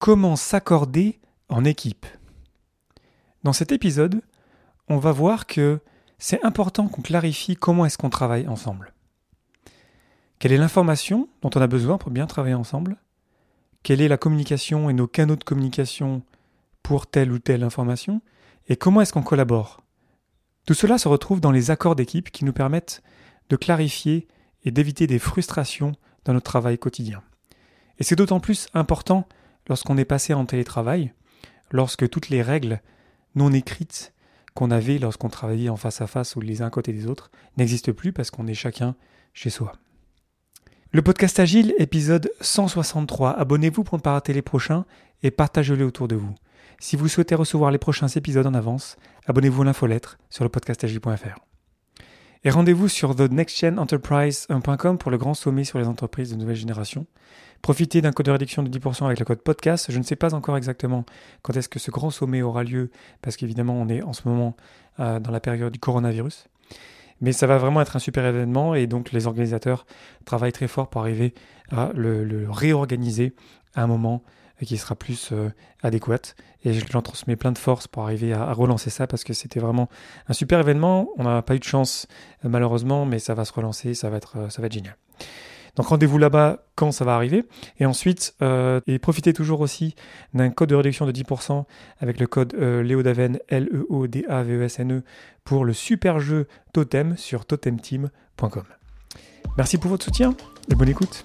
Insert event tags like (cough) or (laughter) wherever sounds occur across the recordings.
Comment s'accorder en équipe Dans cet épisode, on va voir que c'est important qu'on clarifie comment est-ce qu'on travaille ensemble. Quelle est l'information dont on a besoin pour bien travailler ensemble? Quelle est la communication et nos canaux de communication pour telle ou telle information? Et comment est-ce qu'on collabore? Tout cela se retrouve dans les accords d'équipe qui nous permettent de clarifier et d'éviter des frustrations dans notre travail quotidien. Et c'est d'autant plus important lorsqu'on est passé en télétravail, lorsque toutes les règles non écrites qu'on avait lorsqu'on travaillait en face à face ou les uns côté des autres n'existent plus parce qu'on est chacun chez soi. Le podcast Agile, épisode 163. Abonnez-vous pour ne pas rater les prochains et partagez-les autour de vous. Si vous souhaitez recevoir les prochains épisodes en avance, abonnez-vous à l'infolettre sur le podcastagile.fr. Et rendez-vous sur thenextgenenterprise.com pour le grand sommet sur les entreprises de nouvelle génération. Profitez d'un code de réduction de 10% avec le code podcast. Je ne sais pas encore exactement quand est-ce que ce grand sommet aura lieu, parce qu'évidemment on est en ce moment euh, dans la période du coronavirus. Mais ça va vraiment être un super événement et donc les organisateurs travaillent très fort pour arriver à le, réorganiser à un moment qui sera plus euh, adéquat. Et j'en transmets plein de force pour arriver à, relancer ça parce que c'était vraiment un super événement. On n'a pas eu de chance euh, malheureusement, mais ça va se relancer, ça va être, ça va être génial. Donc rendez-vous là-bas quand ça va arriver. Et ensuite, euh, et profitez toujours aussi d'un code de réduction de 10% avec le code euh, Léodaven, L-E-O-D-A-V-E-S-N-E, e, pour le super jeu Totem sur totemteam.com. Merci pour votre soutien et bonne écoute.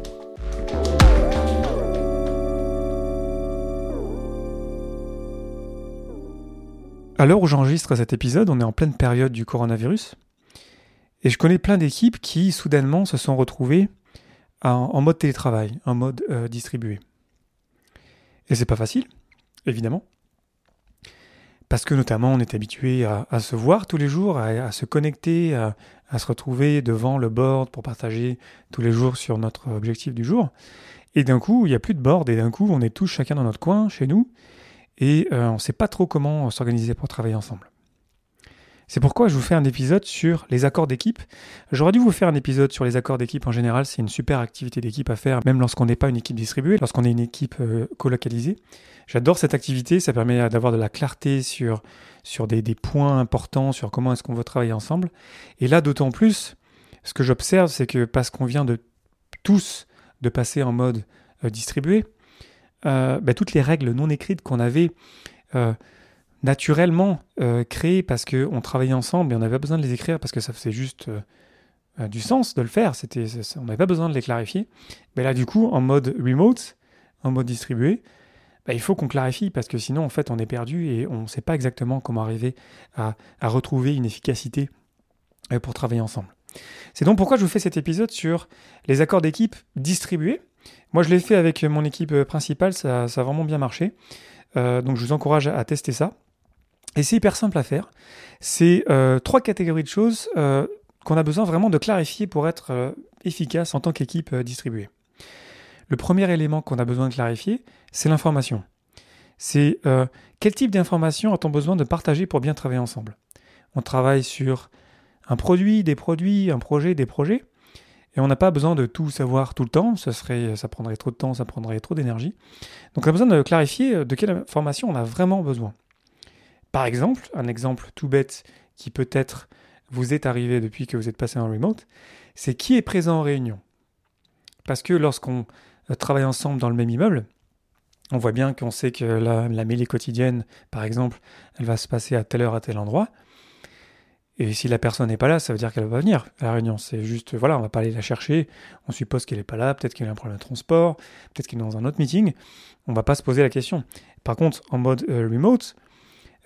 À l'heure où j'enregistre cet épisode, on est en pleine période du coronavirus. Et je connais plein d'équipes qui, soudainement, se sont retrouvées en, mode télétravail, en mode euh, distribué. Et c'est pas facile, évidemment. Parce que notamment, on est habitué à, se voir tous les jours, à, se connecter, à, à, se retrouver devant le board pour partager tous les jours sur notre objectif du jour. Et d'un coup, il n'y a plus de board, et d'un coup, on est tous chacun dans notre coin, chez nous, et euh, on ne sait pas trop comment s'organiser pour travailler ensemble. C'est pourquoi je vous fais un épisode sur les accords d'équipe. J'aurais dû vous faire un épisode sur les accords d'équipe en général, c'est une super activité d'équipe à faire, même lorsqu'on n'est pas une équipe distribuée, lorsqu'on est une équipe euh, colocalisée. J'adore cette activité, ça permet d'avoir de la clarté sur, sur des, points importants, sur comment est-ce qu'on veut travailler ensemble. Et là, d'autant plus, ce que j'observe, c'est que parce qu'on vient de tous de passer en mode euh, distribué, euh, ben, toutes les règles non écrites qu'on avait euh, naturellement euh, créées parce qu'on travaillait ensemble et on n'avait pas besoin de les écrire parce que ça faisait juste du sens de le faire. On n'avait pas besoin de les clarifier. Mais là, du coup, en mode remote, en mode distribué, ben, il faut qu'on clarifie parce que sinon, en fait, on est perdu et on ne sait pas exactement comment arriver à retrouver une efficacité pour travailler ensemble. C'est donc pourquoi je vous fais cet épisode sur les accords d'équipe distribués moi, je l'ai fait avec mon équipe euh, principale, ça, a vraiment bien marché. Euh, donc, je vous encourage à, tester ça. Et c'est hyper simple à faire. C'est euh, trois catégories de choses qu'on a besoin vraiment de clarifier pour être efficace en tant qu'équipe distribuée. Le premier élément qu'on a besoin de clarifier, c'est l'information. C'est quel type d'information a-t-on besoin de partager pour bien travailler ensemble? On travaille sur un produit, des produits, un projet, des projets. Et on n'a pas besoin de tout savoir tout le temps, ça, serait, ça prendrait trop de temps, ça prendrait trop d'énergie. Donc on a besoin de clarifier euh, de quelle information on a vraiment besoin. Par exemple, un exemple tout bête qui peut-être vous est arrivé depuis que vous êtes passé en remote, c'est qui est présent en réunion. Parce que lorsqu'on euh, travaille ensemble dans le même immeuble, on voit bien qu'on sait que la, la mêlée quotidienne, par exemple, elle va se passer à telle heure, à tel endroit. Et si la personne n'est pas là, ça veut dire qu'elle va venir à la réunion. C'est juste, voilà, on va pas aller la chercher. On suppose qu'elle n'est pas là, peut-être qu'elle a un problème de transport, peut-être qu'elle est dans un autre meeting. On va pas se poser la question. Par contre, en mode euh, remote,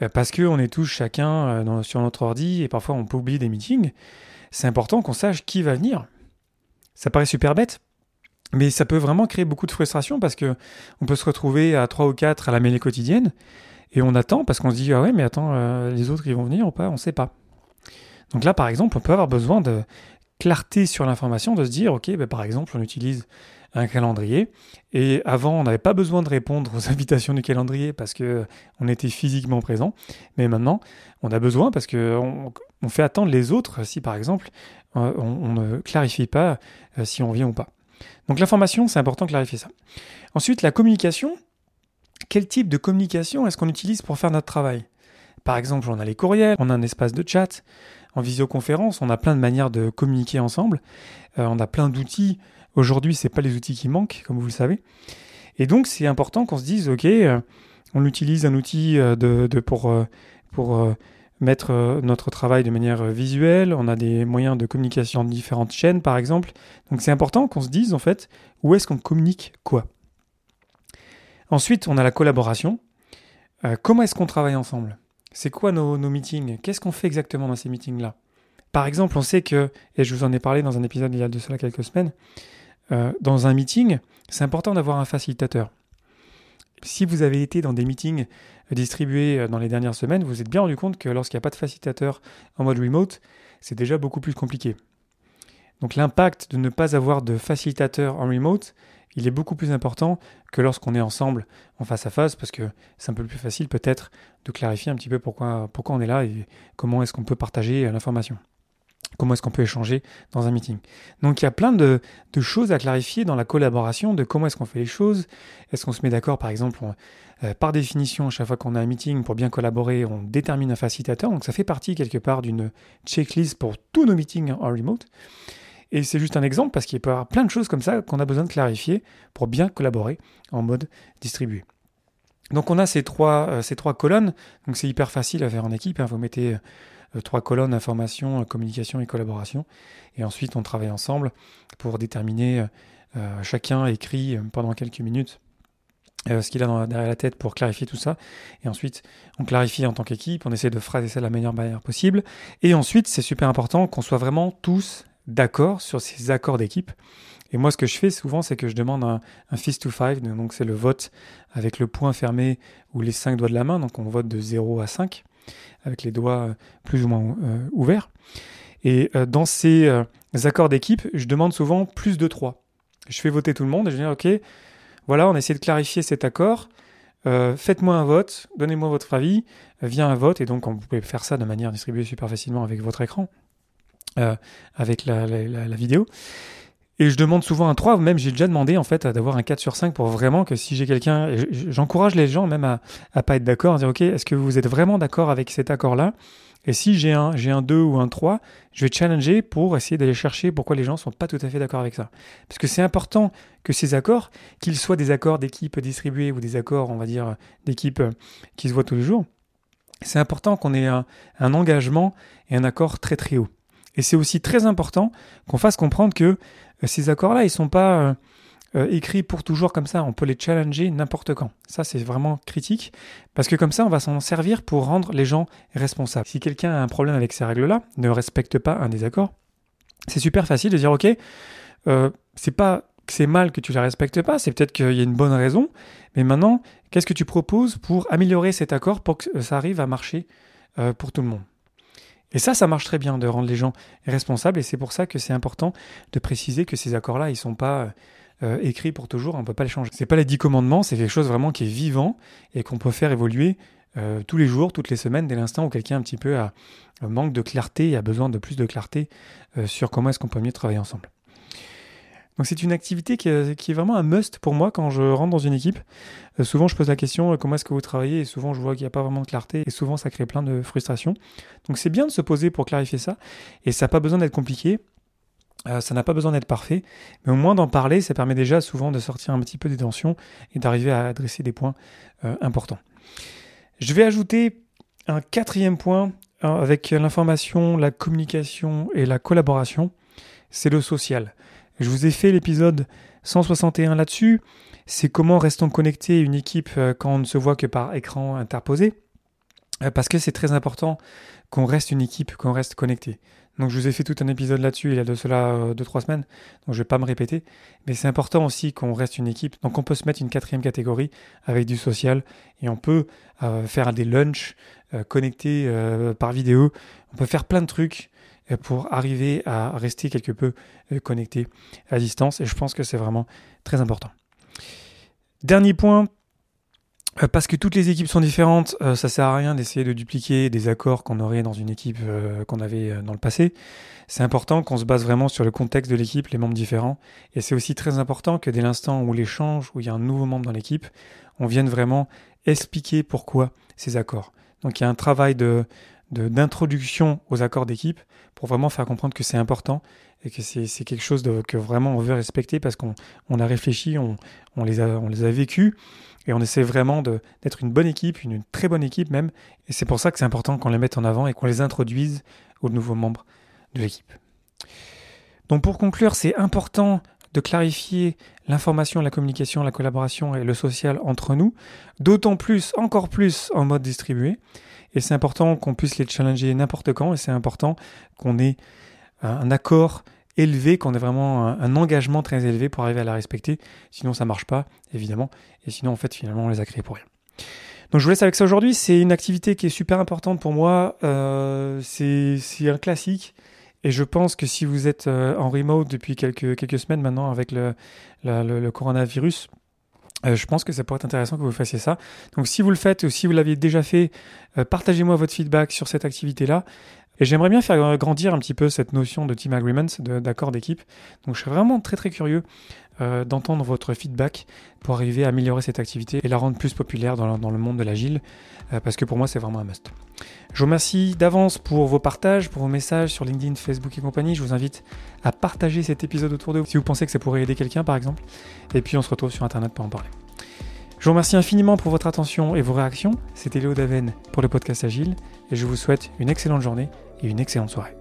euh, parce qu'on est tous chacun euh, sur notre ordi et parfois on peut oublier des meetings, c'est important qu'on sache qui va venir. Ça paraît super bête, Mais ça peut vraiment créer beaucoup de frustration parce que on peut se retrouver à 3 ou 4 à la mêlée quotidienne et on attend parce qu'on se dit ah ouais mais attends les autres ils vont venir ou pas? On sait pas. Donc là par exemple on peut avoir besoin de clarté sur l'information de se dire ok ben, par exemple on utilise un calendrier et avant on n'avait pas besoin de répondre aux (laughs) invitations du calendrier parce que on était physiquement présent mais maintenant on a besoin parce que on, fait attendre les autres si par exemple euh, on, ne clarifie pas euh, si on vient ou pas. Donc l'information, c'est important de clarifier ça. Ensuite, la communication. Quel type de communication est-ce qu'on utilise pour faire notre travail? Par exemple, on a les courriels, on a un espace de chat, en visioconférence, on a plein de manières de communiquer ensemble, euh, on a plein d'outils. Aujourd'hui, ce pas les outils qui manquent, comme vous le savez. Et donc, c'est important qu'on se dise, OK, euh, on utilise un outil euh, pour, pour mettre notre travail de manière visuelle, on a des moyens de communication de différentes chaînes par exemple. Donc c'est important qu'on se dise en fait où est-ce qu'on communique quoi. Ensuite, on a la collaboration. Comment est-ce qu'on travaille ensemble? C'est quoi nos, meetings? Qu'est-ce qu'on fait exactement dans ces meetings-là? Par exemple, on sait que, et je vous en ai parlé dans un épisode il y a de cela quelques semaines, dans un meeting, c'est important d'avoir un facilitateur. Si vous avez été dans des meetings distribués euh, dans les dernières semaines, vous vous êtes bien rendu compte que lorsqu'il n'y a pas de facilitateur en mode remote, c'est déjà beaucoup plus compliqué. Donc l'impact de ne pas avoir de facilitateur en remote, il est beaucoup plus important que lorsqu'on est ensemble en face à face, parce que c'est un peu plus facile peut-être de clarifier un petit peu pourquoi, pourquoi on est là et comment est-ce qu'on peut partager l'information. Comment est-ce qu'on peut échanger dans un meeting Donc il y a plein de, choses à clarifier dans la collaboration, de comment est-ce qu'on fait les choses. Est-ce qu'on se met d'accord, par exemple, euh, par définition, à chaque fois qu'on a un meeting, pour bien collaborer, on détermine un facilitateur. Donc ça fait partie quelque part d'une checklist pour tous nos meetings en remote. Et c'est juste un exemple parce qu'il peut y avoir plein de choses comme ça qu'on a besoin de clarifier pour bien collaborer en mode distribué. Donc on a ces trois, euh, ces trois colonnes, donc c'est hyper facile à faire en équipe. Hein. Vous mettez euh, trois colonnes information, communication et collaboration. Et ensuite, on travaille ensemble pour déterminer, euh, chacun écrit pendant quelques minutes ce qu'il a derrière la tête pour clarifier tout ça. Et ensuite, on clarifie en tant qu'équipe, on essaie de phraser ça de la meilleure manière possible. Et ensuite, c'est super important qu'on soit vraiment tous d'accord sur ces accords d'équipe. Et moi, ce que je fais souvent, c'est que je demande un, fist to five, donc c'est le vote avec le point fermé ou les cinq doigts de la main, donc on vote de 0 à 5 avec les doigts euh, plus ou moins euh, ouverts. Et euh, dans ces accords d'équipe, je demande souvent plus de 3. Je fais voter tout le monde et je dis OK, voilà, on essaie de clarifier cet accord. Faites-moi un vote, donnez-moi votre avis, vient un vote, et donc vous pouvez faire ça de manière distribuée super facilement avec votre écran, avec la, vidéo. Et je demande souvent un 3, même j'ai déjà demandé en fait d'avoir un 4 sur 5 pour vraiment que si j'ai quelqu'un, j'encourage les gens même à, à pas être d'accord, à dire ok, est-ce que vous êtes vraiment d'accord avec cet accord-là? Et si j'ai un, un 2 ou un 3, je vais challenger pour essayer d'aller chercher pourquoi les gens sont pas tout à fait d'accord avec ça. Parce que c'est important que ces accords, qu'ils soient des accords d'équipe distribués ou des accords, on va dire, d'équipe euh, qui se voient tous les jours, c'est important qu'on ait un engagement et un accord très très haut. Et c'est aussi très important qu'on fasse comprendre que euh, ces accords-là, ils ne sont pas euh, euh, écrits pour toujours comme ça. On peut les challenger n'importe quand. Ça, c'est vraiment critique parce que comme ça, on va s'en servir pour rendre les gens responsables. Si quelqu'un a un problème avec ces règles-là, ne respecte pas un désaccord, c'est super facile de dire ok, c'est pas que c'est mal que tu ne la respectes pas, c'est peut-être qu'il y a une bonne raison, mais maintenant, qu'est-ce que tu proposes pour améliorer cet accord pour que ça arrive à marcher pour tout le monde? Et ça, ça marche très bien de rendre les gens responsables, et c'est pour ça que c'est important de préciser que ces accords-là, ils ne sont pas euh, écrits pour toujours, on ne peut pas les changer. C'est pas les dix commandements, c'est quelque chose vraiment qui est vivant et qu'on peut faire évoluer euh, tous les jours, toutes les semaines, dès l'instant où quelqu'un un petit peu a, manque de clarté et a besoin de plus de clarté euh, sur comment est-ce qu'on peut mieux travailler ensemble. Donc c'est une activité qui est, vraiment un must pour moi quand je rentre dans une équipe. Euh, souvent je pose la question euh, comment est-ce que vous travaillez? Et souvent je vois qu'il n'y a pas vraiment de clarté et souvent ça crée plein de frustration. Donc c'est bien de se poser pour clarifier ça et ça n'a pas besoin d'être compliqué. Euh, ça n'a pas besoin d'être parfait, mais au moins d'en parler, ça permet déjà souvent de sortir un petit peu des tensions et d'arriver à adresser des points importants. Je vais ajouter un quatrième point avec l'information, la communication et la collaboration, c'est le social. Je vous ai fait l'épisode 161 là-dessus. C'est comment restons connectés une équipe euh, quand on ne se voit que par écran interposé. Euh, parce que c'est très important qu'on reste une équipe, qu'on reste connecté. Donc je vous ai fait tout un épisode là-dessus il y a de cela 2-3 semaines, donc je vais pas me répéter. Mais c'est important aussi qu'on reste une équipe. Donc on peut se mettre une quatrième catégorie avec du social et on peut faire des lunchs connectés par vidéo. On peut faire plein de trucs pour arriver à rester quelque peu connecté à distance et je pense que c'est vraiment très important. Dernier point, euh, parce que toutes les équipes sont différentes, euh, ça sert à rien d'essayer de dupliquer des accords qu'on aurait dans une équipe euh, qu'on avait dans le passé. C'est important qu'on se base vraiment sur le contexte de l'équipe, les membres différents. Et c'est aussi très important que dès l'instant où l'échange, où il y a un nouveau membre dans l'équipe, on vienne vraiment expliquer pourquoi ces accords. Donc il y a un travail de d'introduction aux accords d'équipe pour vraiment faire comprendre que c'est important et que c'est quelque chose que vraiment on veut respecter parce qu'on on a réfléchi, on, on, les a, on les a vécus et on essaie vraiment d'être une bonne équipe, une, très bonne équipe même. Et c'est pour ça que c'est important qu'on les mette en avant et qu'on les introduise aux nouveaux membres de l'équipe. Donc pour conclure, c'est important de clarifier l'information, la communication, la collaboration et le social entre nous, d'autant plus, encore plus en mode distribué. Et c'est important qu'on puisse les challenger n'importe quand et c'est important qu'on ait un accord élevé, qu'on ait vraiment un, engagement très élevé pour arriver à la respecter. Sinon, ça marche pas, évidemment. Et sinon, en fait, finalement, on les a créés pour rien. Donc, je vous laisse avec ça aujourd'hui. C'est une activité qui est super importante pour moi. Euh, c'est un classique. Et je pense que si vous êtes euh, en remote depuis quelques, semaines maintenant avec le, coronavirus, euh, je pense que ça pourrait être intéressant que vous fassiez ça. Donc si vous le faites ou si vous l'aviez déjà fait, partagez-moi votre feedback sur cette activité-là. Et j'aimerais bien faire grandir un petit peu cette notion de team agreement, d'accord d'équipe. Donc je suis vraiment très très curieux euh, d'entendre votre feedback pour arriver à améliorer cette activité et la rendre plus populaire dans, le monde de l'agile, euh, parce que pour moi c'est vraiment un must. Je vous remercie d'avance pour vos partages, pour vos messages sur LinkedIn, Facebook et compagnie. Je vous invite à partager cet épisode autour de vous si vous pensez que ça pourrait aider quelqu'un par exemple. Et puis on se retrouve sur Internet pour en parler. Je vous remercie infiniment pour votre attention et vos réactions. C'était Léo Daven pour le podcast Agile et je vous souhaite une excellente journée une excellente soirée.